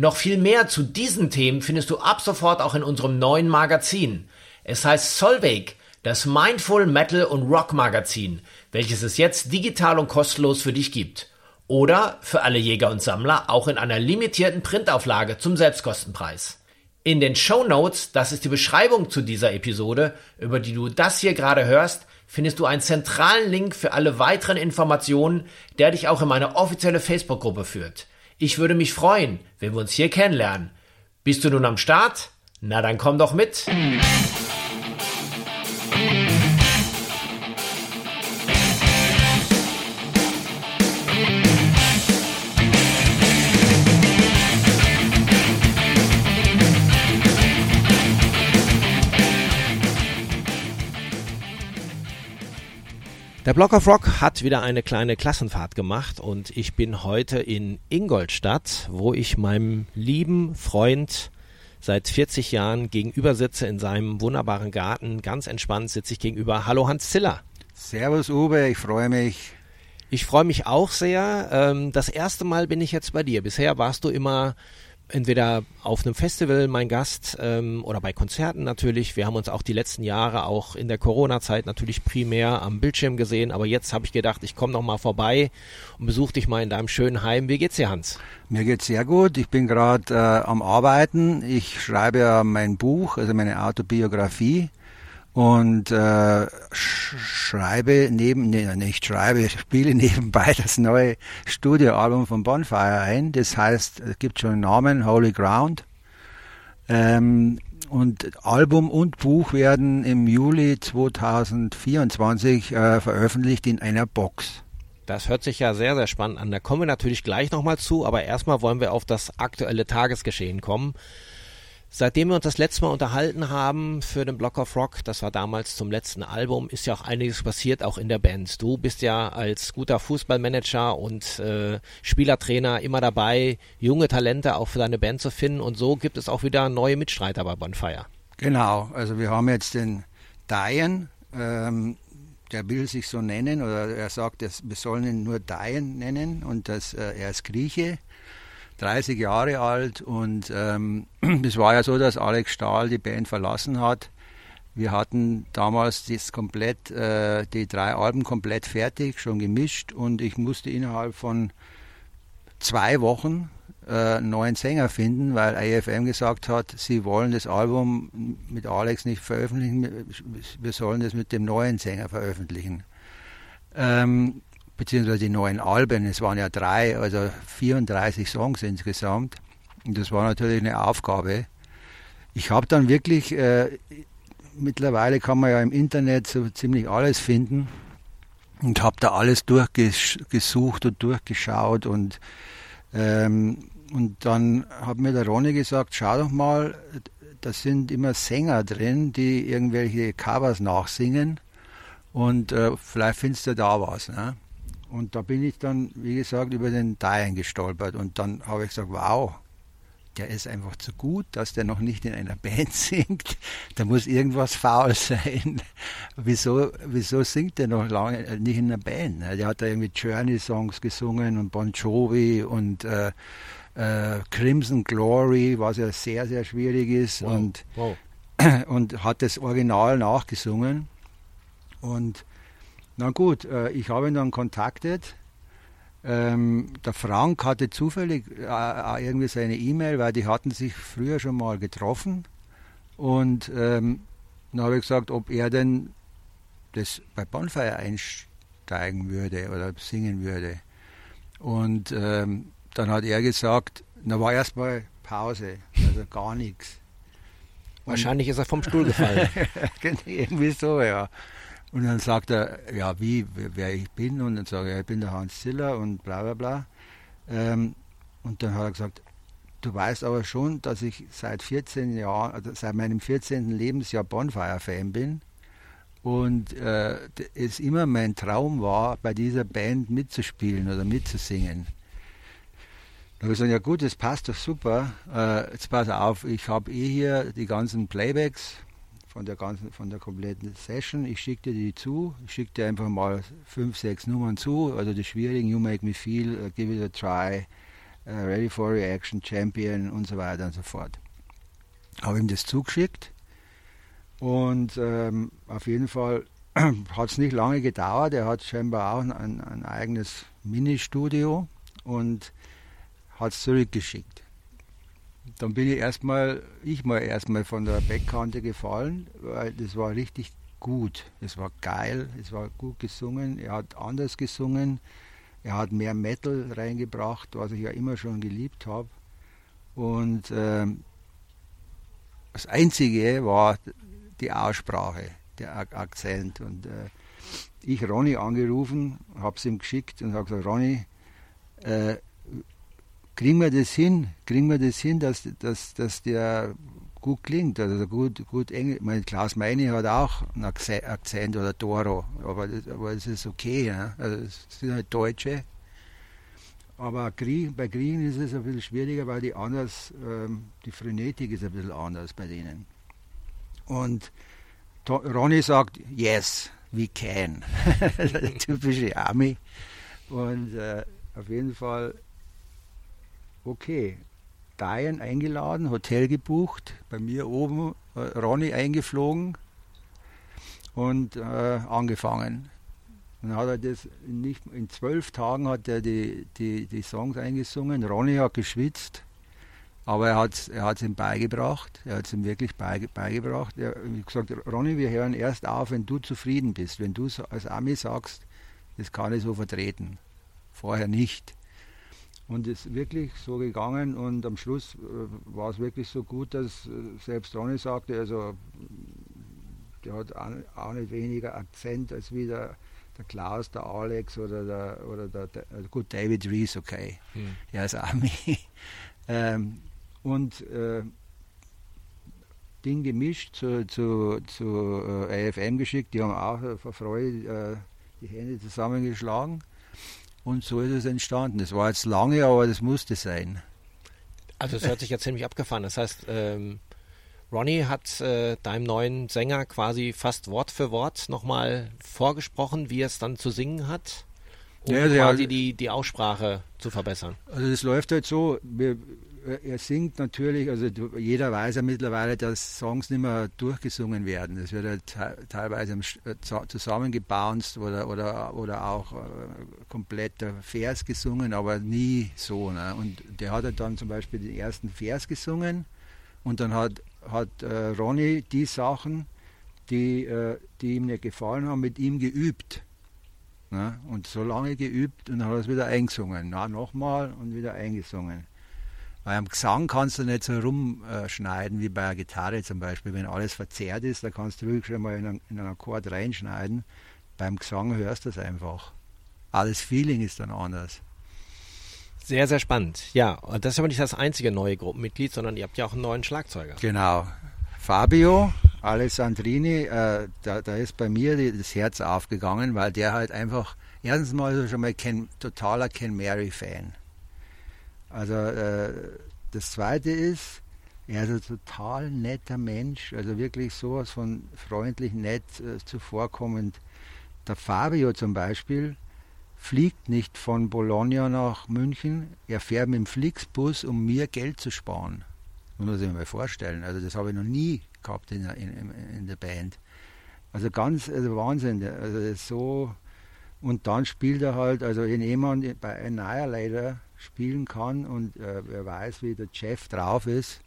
Noch viel mehr zu diesen Themen findest du ab sofort auch in unserem neuen Magazin. Es heißt Solveig, das Mindful Metal und Rock Magazin, welches es jetzt digital und kostenlos für dich gibt. Oder für alle Jäger und Sammler auch in einer limitierten Printauflage zum Selbstkostenpreis. In den Show Notes, das ist die Beschreibung zu dieser Episode, über die du das hier gerade hörst, findest du einen zentralen Link für alle weiteren Informationen, der dich auch in meine offizielle Facebook-Gruppe führt. Ich würde mich freuen, wenn wir uns hier kennenlernen. Bist du nun am Start? Na dann komm doch mit. Der Block of Rock hat wieder eine kleine Klassenfahrt gemacht und ich bin heute in Ingolstadt, wo ich meinem lieben Freund seit 40 Jahren gegenüber sitze in seinem wunderbaren Garten. Ganz entspannt sitze ich gegenüber. Hallo Hans Ziller. Servus Uwe, ich freue mich. Ich freue mich auch sehr. Ähm, das erste Mal bin ich jetzt bei dir. Bisher warst du immer entweder auf einem Festival mein Gast ähm, oder bei Konzerten natürlich. Wir haben uns auch die letzten Jahre auch in der Corona-Zeit natürlich primär am Bildschirm gesehen, aber jetzt habe ich gedacht, ich komme noch mal vorbei und besuche dich mal in deinem schönen Heim. Wie geht's dir, Hans? Mir geht's sehr gut. Ich bin gerade äh, am Arbeiten. Ich schreibe ja mein Buch, also meine Autobiografie und äh, schreibe neben, nee, nicht schreibe, spiele nebenbei das neue Studioalbum von Bonfire ein. Das heißt, es gibt schon einen Namen, Holy Ground. Ähm, und Album und Buch werden im Juli 2024 äh, veröffentlicht in einer Box. Das hört sich ja sehr, sehr spannend an. Da kommen wir natürlich gleich nochmal zu, aber erstmal wollen wir auf das aktuelle Tagesgeschehen kommen. Seitdem wir uns das letzte Mal unterhalten haben für den Block of Rock, das war damals zum letzten Album, ist ja auch einiges passiert, auch in der Band. Du bist ja als guter Fußballmanager und äh, Spielertrainer immer dabei, junge Talente auch für deine Band zu finden und so gibt es auch wieder neue Mitstreiter bei Bonfire. Genau, also wir haben jetzt den Diane, ähm, der will sich so nennen oder er sagt, wir sollen ihn nur Diane nennen und das, äh, er ist Grieche 30 Jahre alt und ähm, es war ja so, dass Alex Stahl die Band verlassen hat. Wir hatten damals das komplett, äh, die drei Alben komplett fertig, schon gemischt und ich musste innerhalb von zwei Wochen äh, einen neuen Sänger finden, weil AFM gesagt hat, sie wollen das Album mit Alex nicht veröffentlichen, wir sollen das mit dem neuen Sänger veröffentlichen. Ähm, beziehungsweise die neuen Alben, es waren ja drei, also 34 Songs insgesamt. Und das war natürlich eine Aufgabe. Ich habe dann wirklich, äh, mittlerweile kann man ja im Internet so ziemlich alles finden und habe da alles durchgesucht und durchgeschaut und ähm, und dann hat mir der Ronny gesagt, schau doch mal, da sind immer Sänger drin, die irgendwelche Covers nachsingen und äh, vielleicht findest du da was. Ne? Und da bin ich dann, wie gesagt, über den Diane gestolpert. Und dann habe ich gesagt, wow, der ist einfach zu gut, dass der noch nicht in einer Band singt. Da muss irgendwas faul sein. wieso, wieso singt der noch lange äh, nicht in einer Band? Der hat da irgendwie Journey-Songs gesungen und Bon Jovi und äh, äh, Crimson Glory, was ja sehr, sehr schwierig ist. Wow. Und, wow. und hat das Original nachgesungen. Und na gut, äh, ich habe ihn dann kontaktet. Ähm, der Frank hatte zufällig äh, äh, irgendwie seine E-Mail, weil die hatten sich früher schon mal getroffen. Und ähm, dann habe ich gesagt, ob er denn das bei Bonfire einsteigen würde oder singen würde. Und ähm, dann hat er gesagt, da war erstmal Pause, also gar nichts. Wahrscheinlich ist er vom Stuhl gefallen. Irgendwie so, ja. Und dann sagt er, ja, wie, wer ich bin. Und dann sage ich, ich bin der Hans Ziller und bla bla bla. Ähm, und dann hat er gesagt, du weißt aber schon, dass ich seit 14 Jahren, also seit meinem 14. Lebensjahr Bonfire-Fan bin und äh, es immer mein Traum war, bei dieser Band mitzuspielen oder mitzusingen. Da habe ich gesagt, ja gut, das passt doch super. Äh, jetzt pass auf, ich habe eh hier die ganzen Playbacks von der ganzen, von der kompletten Session. Ich schicke dir die zu, ich schicke dir einfach mal fünf, sechs Nummern zu. Also die schwierigen, You Make Me Feel, uh, Give It a Try, uh, Ready for Reaction, Champion und so weiter und so fort. Habe ihm das zugeschickt und ähm, auf jeden Fall hat es nicht lange gedauert. Er hat scheinbar auch ein, ein eigenes Ministudio und hat es zurückgeschickt. Dann bin ich erstmal, ich mal erstmal von der Beckkante gefallen, weil das war richtig gut. Es war geil, es war gut gesungen, er hat anders gesungen, er hat mehr Metal reingebracht, was ich ja immer schon geliebt habe. Und ähm, das Einzige war die Aussprache, der Akzent. Und äh, ich Ronny angerufen, habe es ihm geschickt und habe gesagt, Ronny, äh, kriegen wir das hin, kriegen wir das hin, dass, dass, dass der gut klingt, also gut, gut Englisch. Mein Klaus Meini hat auch einen Akzent oder Toro, aber das, aber das ist okay, ja? also das sind halt Deutsche. Aber bei Griechen ist es ein bisschen schwieriger, weil die anders, ähm, die Phrenetik ist ein bisschen anders bei denen. Und Ronny sagt, yes, we can. typische Army. Und äh, auf jeden Fall okay, Diane eingeladen, Hotel gebucht, bei mir oben äh, Ronny eingeflogen und äh, angefangen. Dann hat er das nicht, in zwölf Tagen hat er die, die, die Songs eingesungen. Ronny hat geschwitzt, aber er hat es er ihm beigebracht. Er hat es ihm wirklich beigebracht. Er hat gesagt, Ronny, wir hören erst auf, wenn du zufrieden bist. Wenn du als Ami sagst, das kann ich so vertreten. Vorher nicht. Und es ist wirklich so gegangen und am Schluss äh, war es wirklich so gut, dass äh, selbst Ronny sagte, also der hat auch nicht weniger Akzent als wie der, der Klaus, der Alex oder der, oder der, der also gut, David Rees, okay, hm. er ist Army. ähm, und äh, Ding gemischt zu, zu, zu äh, AFM geschickt, die haben auch vor Freude äh, die Hände zusammengeschlagen. Und so ist es entstanden. Das war jetzt lange, aber das musste sein. Also es hört sich ja ziemlich abgefahren. Das heißt, ähm, Ronnie hat äh, deinem neuen Sänger quasi fast Wort für Wort nochmal vorgesprochen, wie er es dann zu singen hat, um ja, quasi die, die Aussprache zu verbessern. Also das läuft halt so, wir, er singt natürlich, also jeder weiß ja mittlerweile, dass Songs nicht mehr durchgesungen werden. Es wird ja teilweise äh, zusammengebounced oder, oder, oder auch äh, komplett der Vers gesungen, aber nie so. Ne? Und der hat dann zum Beispiel den ersten Vers gesungen und dann hat, hat äh, Ronny die Sachen, die, äh, die ihm nicht gefallen haben, mit ihm geübt. Ne? Und so lange geübt und dann hat er es wieder eingesungen. Na, nochmal und wieder eingesungen. Weil am Gesang kannst du nicht so rumschneiden wie bei einer Gitarre zum Beispiel. Wenn alles verzerrt ist, da kannst du wirklich schon mal in einen, in einen Akkord reinschneiden. Beim Gesang hörst du es einfach. Alles Feeling ist dann anders. Sehr, sehr spannend. Ja, und das ist aber nicht das einzige neue Gruppenmitglied, sondern ihr habt ja auch einen neuen Schlagzeuger. Genau. Fabio Alessandrini, äh, da, da, ist bei mir die, das Herz aufgegangen, weil der halt einfach, erstens mal schon mal Ken, totaler Ken Mary-Fan. Also äh, das Zweite ist, er ist ein total netter Mensch, also wirklich sowas von freundlich, nett, äh, zuvorkommend. Der Fabio zum Beispiel fliegt nicht von Bologna nach München, er fährt mit dem Flixbus, um mir Geld zu sparen. Muss ich mir mal vorstellen. Also das habe ich noch nie gehabt in, in, in der Band. Also ganz also Wahnsinn. Also so und dann spielt er halt, also wenn jemand bei Annihilator spielen kann und äh, wer weiß, wie der Jeff drauf ist,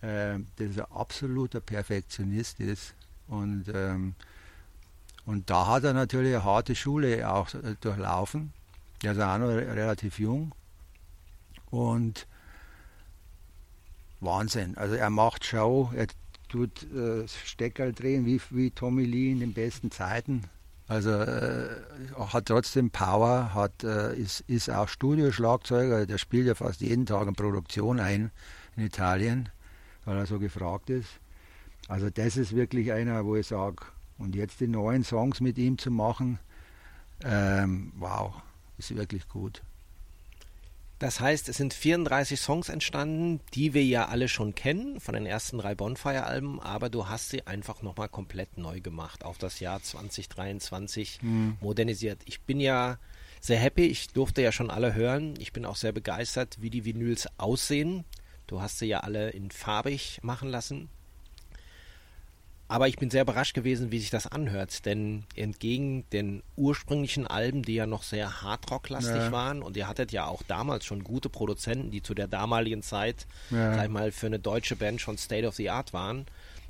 äh, das ist ein absoluter Perfektionist ist. Und, ähm, und da hat er natürlich eine harte Schule auch äh, durchlaufen. Er ist auch noch relativ jung. Und Wahnsinn. Also er macht Show, er tut äh, Steckerl drehen wie, wie Tommy Lee in den besten Zeiten. Also äh, hat trotzdem Power, hat, äh, ist, ist auch Studioschlagzeuger, der spielt ja fast jeden Tag in Produktion ein in Italien, weil er so gefragt ist. Also das ist wirklich einer, wo ich sage, und jetzt die neuen Songs mit ihm zu machen, ähm, wow, ist wirklich gut. Das heißt, es sind 34 Songs entstanden, die wir ja alle schon kennen von den ersten drei Bonfire-Alben, aber du hast sie einfach nochmal komplett neu gemacht, auf das Jahr 2023 mhm. modernisiert. Ich bin ja sehr happy, ich durfte ja schon alle hören. Ich bin auch sehr begeistert, wie die Vinyls aussehen. Du hast sie ja alle in farbig machen lassen. Aber ich bin sehr überrascht gewesen, wie sich das anhört, denn entgegen den ursprünglichen Alben, die ja noch sehr hardrock-lastig ja. waren, und ihr hattet ja auch damals schon gute Produzenten, die zu der damaligen Zeit, ja. sag ich mal, für eine deutsche Band schon State of the Art waren.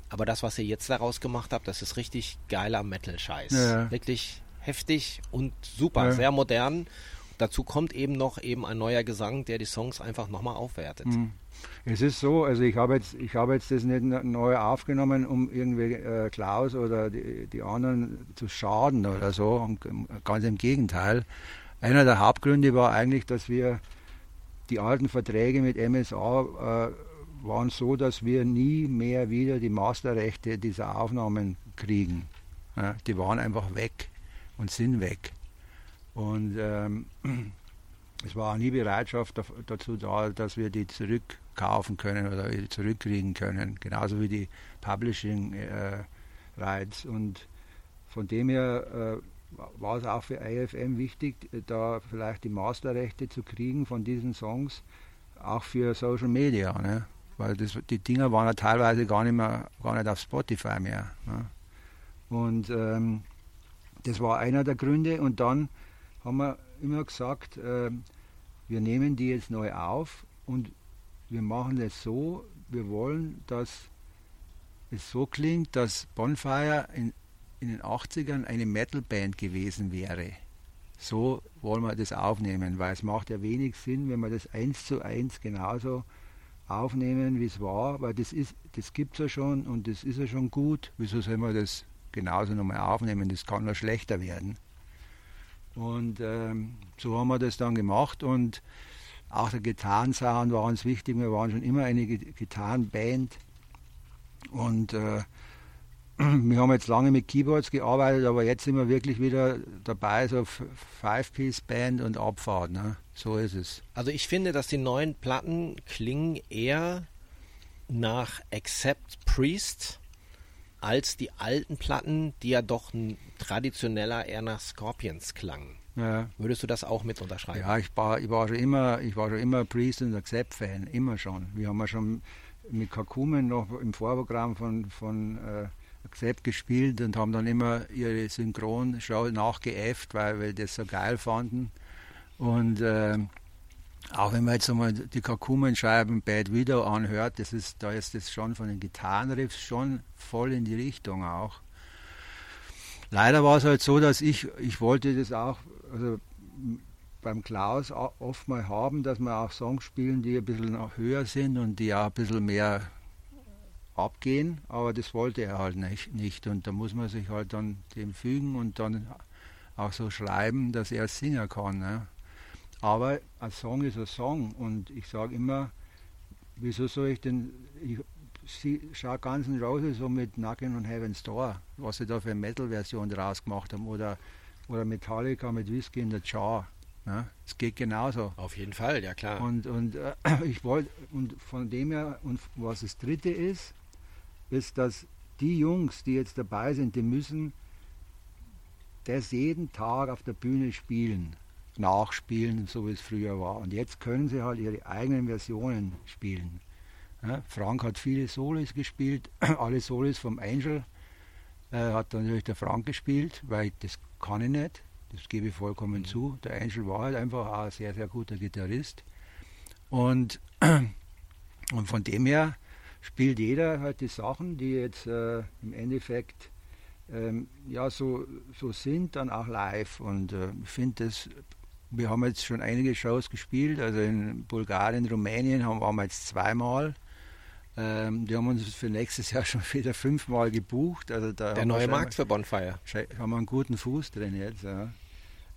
Aber das, was ihr jetzt daraus gemacht habt, das ist richtig geiler Metal-Scheiß. Ja. Wirklich heftig und super, sehr modern. Dazu kommt eben noch eben ein neuer Gesang, der die Songs einfach nochmal aufwertet. Mhm. Es ist so, also ich habe jetzt, ich habe jetzt das nicht neu aufgenommen, um irgendwie äh, Klaus oder die, die anderen zu schaden oder so. Ganz im Gegenteil. Einer der Hauptgründe war eigentlich, dass wir die alten Verträge mit MSA äh, waren so, dass wir nie mehr wieder die Masterrechte dieser Aufnahmen kriegen. Ja, die waren einfach weg und sind weg. Und ähm, es war auch nie Bereitschaft dazu da, dass wir die zurückkaufen können oder zurückkriegen können, genauso wie die Publishing äh, Rights. Und von dem her äh, war es auch für AFM wichtig, da vielleicht die Masterrechte zu kriegen von diesen Songs, auch für Social Media, ne? weil das, die Dinger waren ja teilweise gar nicht mehr, gar nicht auf Spotify mehr. Ne? Und ähm, das war einer der Gründe. Und dann haben wir immer gesagt, äh, wir nehmen die jetzt neu auf und wir machen es so, wir wollen, dass es so klingt, dass Bonfire in, in den 80ern eine Metalband gewesen wäre. So wollen wir das aufnehmen, weil es macht ja wenig Sinn, wenn wir das eins zu eins genauso aufnehmen, wie es war, weil das ist, das gibt es ja schon und das ist ja schon gut. Wieso soll man das genauso nochmal aufnehmen? Das kann nur schlechter werden. Und ähm, so haben wir das dann gemacht und auch der Gitarrensound war uns wichtig. Wir waren schon immer eine Gitarrenband und äh, wir haben jetzt lange mit Keyboards gearbeitet, aber jetzt sind wir wirklich wieder dabei, so Five-Piece-Band und Abfahrt. Ne? So ist es. Also ich finde, dass die neuen Platten klingen eher nach Accept Priest als die alten Platten, die ja doch traditioneller eher nach Scorpions klangen. Ja. Würdest du das auch mit unterschreiben? Ja, ich war, ich war schon immer, ich war schon immer Priest und Accept-Fan, immer schon. Wir haben ja schon mit Kakumen noch im Vorprogramm von, von äh, Accept gespielt und haben dann immer ihre Synchronshow nachgeäfft, weil wir das so geil fanden. Und äh, auch wenn man jetzt einmal die Kakumenscheiben Bad Widow anhört, das ist, da ist das schon von den Gitarrenriffs schon voll in die Richtung auch. Leider war es halt so, dass ich, ich wollte das auch also beim Klaus oft mal haben, dass wir auch Songs spielen, die ein bisschen höher sind und die auch ein bisschen mehr abgehen, aber das wollte er halt nicht, nicht. Und da muss man sich halt dann dem fügen und dann auch so schreiben, dass er singen kann. Ne? Aber ein Song ist ein Song und ich sage immer, wieso soll ich denn, ich schaue ganzen Roses so mit Knockin' on Heaven's Door, was sie da für eine Metal-Version draus gemacht haben oder, oder Metallica mit Whiskey in the Jar. Ne? Es geht genauso. Auf jeden Fall, ja klar. Und, und äh, ich wollte, und von dem her, und was das dritte ist, ist, dass die Jungs, die jetzt dabei sind, die müssen das jeden Tag auf der Bühne spielen nachspielen, so wie es früher war. Und jetzt können sie halt ihre eigenen Versionen spielen. Ja, Frank hat viele Solos gespielt, alle Solos vom Angel äh, hat natürlich der Frank gespielt, weil das kann ich nicht, das gebe ich vollkommen zu. Der Angel war halt einfach auch ein sehr, sehr guter Gitarrist. Und, und von dem her spielt jeder halt die Sachen, die jetzt äh, im Endeffekt ähm, ja so, so sind, dann auch live. Und äh, ich finde das wir haben jetzt schon einige Shows gespielt, also in Bulgarien, Rumänien haben, waren wir jetzt zweimal. Ähm, die haben uns für nächstes Jahr schon wieder fünfmal gebucht. Also da Der neue Markt für Bonfire. Haben wir einen guten Fuß drin jetzt. Ja.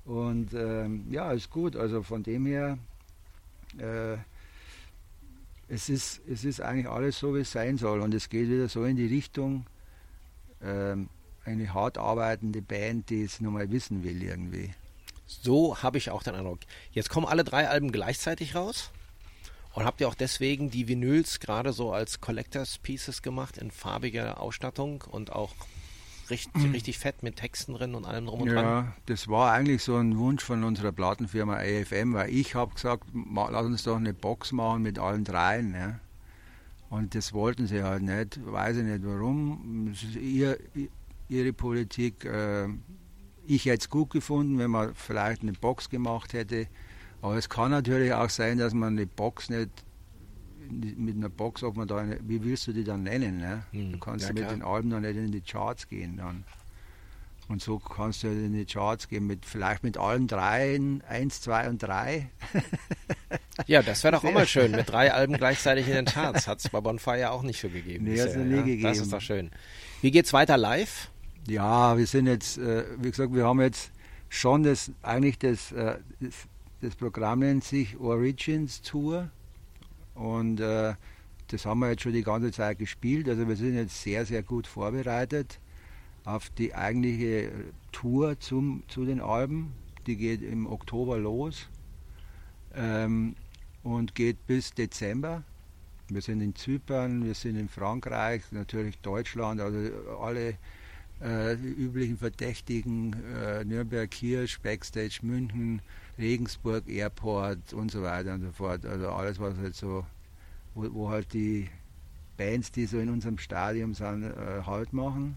Und ähm, ja, ist gut. Also von dem her, äh, es, ist, es ist eigentlich alles so, wie es sein soll. Und es geht wieder so in die Richtung, ähm, eine hart arbeitende Band, die es nochmal wissen will irgendwie. So habe ich auch den Eindruck. Jetzt kommen alle drei Alben gleichzeitig raus. Und habt ihr auch deswegen die Vinyls gerade so als Collectors Pieces gemacht in farbiger Ausstattung und auch richtig, mhm. richtig fett mit Texten drin und allem drum und dran? Ja, das war eigentlich so ein Wunsch von unserer Plattenfirma AFM, weil ich habe gesagt, lass uns doch eine Box machen mit allen dreien. Ja. Und das wollten sie halt nicht, weiß ich nicht warum. Ihr, ihre Politik. Äh, ich hätte es gut gefunden, wenn man vielleicht eine Box gemacht hätte aber es kann natürlich auch sein, dass man eine Box nicht mit einer Box, ob man da eine, wie willst du die dann nennen? Ne? Hm, du kannst ja, mit den Alben dann nicht in die Charts gehen dann. Und so kannst du halt in die Charts gehen, mit, vielleicht mit allen dreien, eins, zwei und drei. ja, das wäre doch auch mal schön, mit drei Alben gleichzeitig in den Charts. Hat es bei Bonfire auch nicht so gegeben. Nee, hat es nie ja? gegeben. Das ist doch schön. Wie geht's weiter live? Ja, wir sind jetzt, äh, wie gesagt, wir haben jetzt schon das, eigentlich das, äh, das das Programm nennt sich Origins Tour und äh, das haben wir jetzt schon die ganze Zeit gespielt. Also wir sind jetzt sehr, sehr gut vorbereitet auf die eigentliche Tour zum, zu den Alben. Die geht im Oktober los ähm, und geht bis Dezember. Wir sind in Zypern, wir sind in Frankreich, natürlich Deutschland, also alle äh, üblichen Verdächtigen, äh, Nürnberg, Kirsch, Backstage, München, Regensburg Airport und so weiter und so fort. Also alles, was halt so, wo, wo halt die Bands, die so in unserem Stadion sind, äh, halt machen.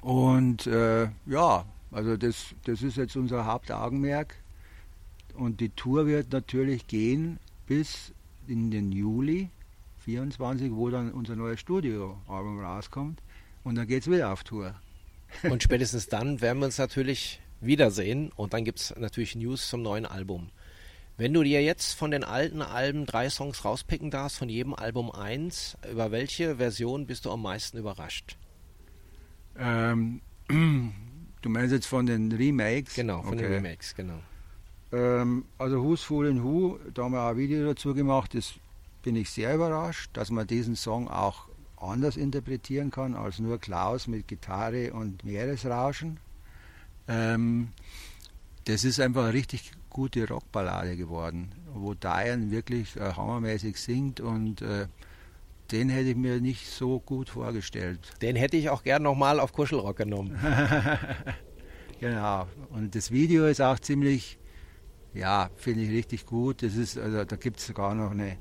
Und äh, ja, also das, das ist jetzt unser Hauptaugenmerk. Und die Tour wird natürlich gehen bis in den Juli 24, wo dann unser neues Studioalbum rauskommt. Und dann geht es wieder auf Tour. Und spätestens dann werden wir uns natürlich wiedersehen. Und dann gibt es natürlich News zum neuen Album. Wenn du dir jetzt von den alten Alben drei Songs rauspicken darfst, von jedem Album eins, über welche Version bist du am meisten überrascht? Ähm, du meinst jetzt von den Remakes? Genau, von okay. den Remakes, genau. Ähm, also Who's Fooling Who, da haben wir auch ein Video dazu gemacht, das bin ich sehr überrascht, dass man diesen Song auch anders interpretieren kann als nur Klaus mit Gitarre und Meeresrauschen. Ähm, das ist einfach eine richtig gute Rockballade geworden, wo Diane wirklich äh, hammermäßig singt und äh, den hätte ich mir nicht so gut vorgestellt. Den hätte ich auch gern nochmal auf Kuschelrock genommen. genau. Und das Video ist auch ziemlich, ja, finde ich richtig gut. Das ist, also da gibt es sogar noch eine,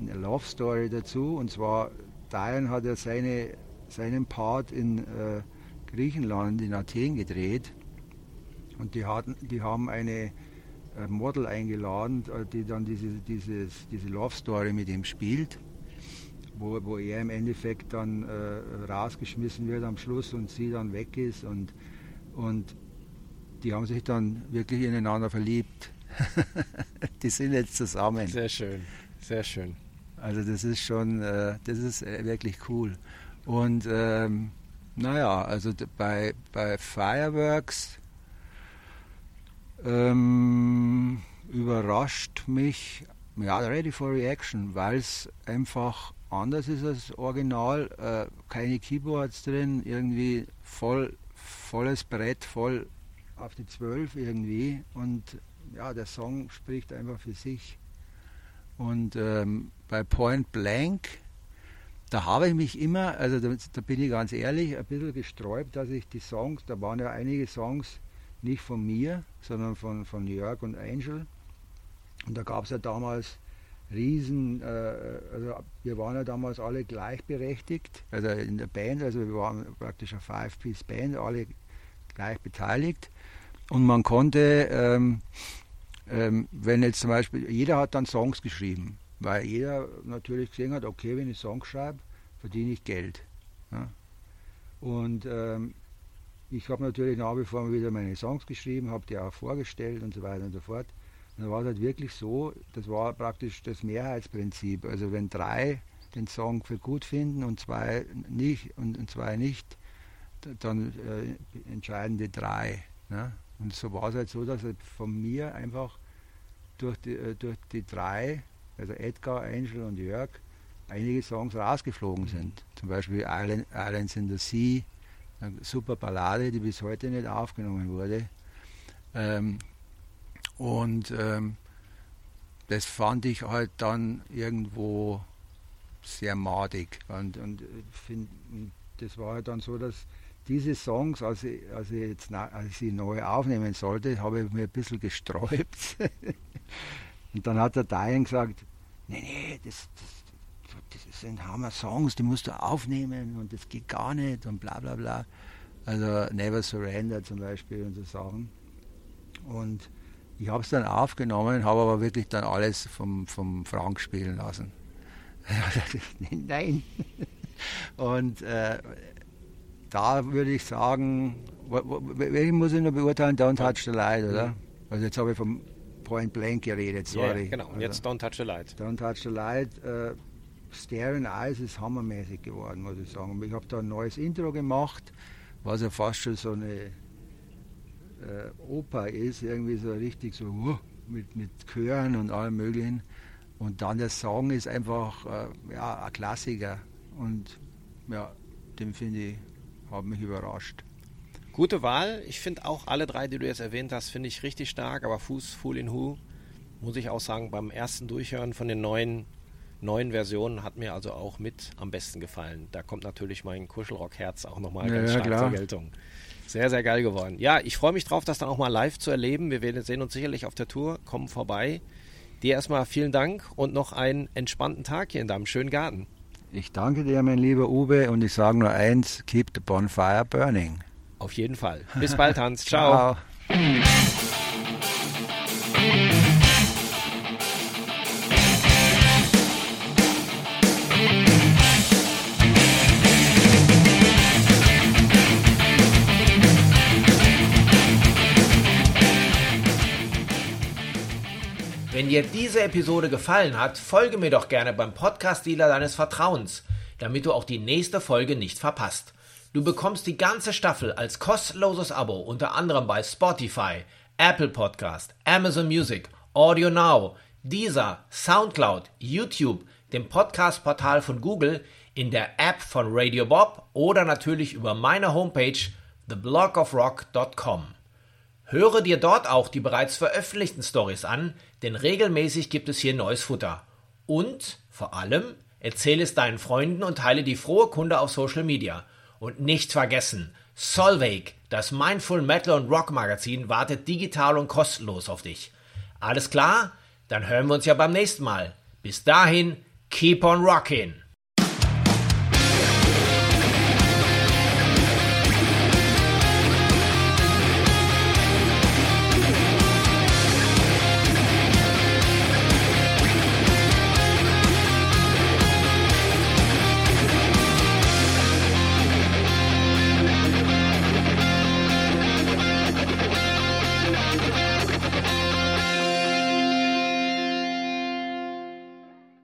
eine Love Story dazu. Und zwar, Diane hat ja seine, seinen Part in äh, Griechenland, in Athen gedreht. Und die, hatten, die haben eine äh, Model eingeladen, äh, die dann diese, dieses, diese Love Story mit ihm spielt, wo, wo er im Endeffekt dann äh, rausgeschmissen wird am Schluss und sie dann weg ist. Und, und die haben sich dann wirklich ineinander verliebt. die sind jetzt zusammen. Sehr schön, sehr schön. Also das ist schon, äh, das ist äh, wirklich cool. Und ähm, naja, also bei, bei Fireworks ähm, überrascht mich ja, Ready for Reaction, weil es einfach anders ist als Original. Äh, keine Keyboards drin, irgendwie voll, volles Brett, voll auf die Zwölf irgendwie. Und ja, der Song spricht einfach für sich. Und ähm, bei Point Blank, da habe ich mich immer, also da, da, bin ich ganz ehrlich, ein bisschen gesträubt, dass ich die Songs, da waren ja einige Songs, nicht von mir, sondern von, von Jörg und Angel. Und da gab es ja damals Riesen, äh, also wir waren ja damals alle gleichberechtigt, also in der Band, also wir waren praktisch eine Five-Piece-Band, alle gleich beteiligt. Und man konnte, ähm, ähm, wenn jetzt zum Beispiel, jeder hat dann Songs geschrieben, weil jeder natürlich gesehen hat, okay, wenn ich Songs schreibe, verdiene ich Geld. Ja. Und ähm, ich habe natürlich nach wie vor wieder meine Songs geschrieben, habe die auch vorgestellt und so weiter und so fort. da war es halt wirklich so, das war praktisch das Mehrheitsprinzip. Also wenn drei den Song für gut finden und zwei nicht und, und zwei nicht, dann äh, entscheiden die drei. Ne? Und so war es halt so, dass halt von mir einfach durch die, äh, durch die drei, also Edgar, Angel und Jörg, einige Songs rausgeflogen sind. Zum Beispiel Island, Islands in the Sea, eine super Ballade, die bis heute nicht aufgenommen wurde. Ähm, und ähm, das fand ich halt dann irgendwo sehr madig. Und, und, find, das war halt dann so, dass diese Songs, als ich, als ich, jetzt, als ich sie neu aufnehmen sollte, habe ich mir ein bisschen gesträubt. und dann hat der Diane gesagt, nee, nee, das, das, das sind Hammer-Songs, die musst du aufnehmen und das geht gar nicht und bla bla bla. Also Never Surrender zum Beispiel und so Sachen. Und ich habe es dann aufgenommen, habe aber wirklich dann alles vom, vom Frank spielen lassen. Nein. Und äh, da würde ich sagen, welchen muss ich noch beurteilen? Don't Touch the Light, oder? Also jetzt habe ich vom Point Blank geredet, sorry. Yeah, genau, und jetzt Don't Touch the Light. Don't Touch the Light. Äh, Staring Eyes ist hammermäßig geworden, muss ich sagen. Ich habe da ein neues Intro gemacht, was ja fast schon so eine äh, Oper ist, irgendwie so richtig so uh, mit, mit Chören und allem Möglichen. Und dann der Song ist einfach äh, ja, ein Klassiker. Und ja, den finde ich, hat mich überrascht. Gute Wahl. Ich finde auch alle drei, die du jetzt erwähnt hast, finde ich richtig stark. Aber Fuß, Fool in Who, muss ich auch sagen, beim ersten Durchhören von den neuen, neuen Versionen hat mir also auch mit am besten gefallen. Da kommt natürlich mein Kuschelrock-Herz auch nochmal ja, ganz stark ja, zur Geltung. Sehr, sehr geil geworden. Ja, ich freue mich drauf, das dann auch mal live zu erleben. Wir werden sehen uns sicherlich auf der Tour, kommen vorbei. Dir erstmal vielen Dank und noch einen entspannten Tag hier in deinem schönen Garten. Ich danke dir, mein lieber Uwe, und ich sage nur eins: Keep the bonfire burning. Auf jeden Fall. Bis bald, Hans. Ciao. Ciao. Dir diese Episode gefallen hat, folge mir doch gerne beim Podcast-Dealer deines Vertrauens, damit du auch die nächste Folge nicht verpasst. Du bekommst die ganze Staffel als kostenloses Abo unter anderem bei Spotify, Apple Podcast, Amazon Music, Audio Now, Deezer, Soundcloud, YouTube, dem Podcast-Portal von Google, in der App von Radio Bob oder natürlich über meine Homepage theblogofrock.com. Höre dir dort auch die bereits veröffentlichten Stories an, denn regelmäßig gibt es hier neues Futter. Und vor allem erzähle es deinen Freunden und teile die frohe Kunde auf Social Media. Und nicht vergessen, Solveig, das Mindful Metal und Rock Magazin, wartet digital und kostenlos auf dich. Alles klar? Dann hören wir uns ja beim nächsten Mal. Bis dahin, keep on rockin'!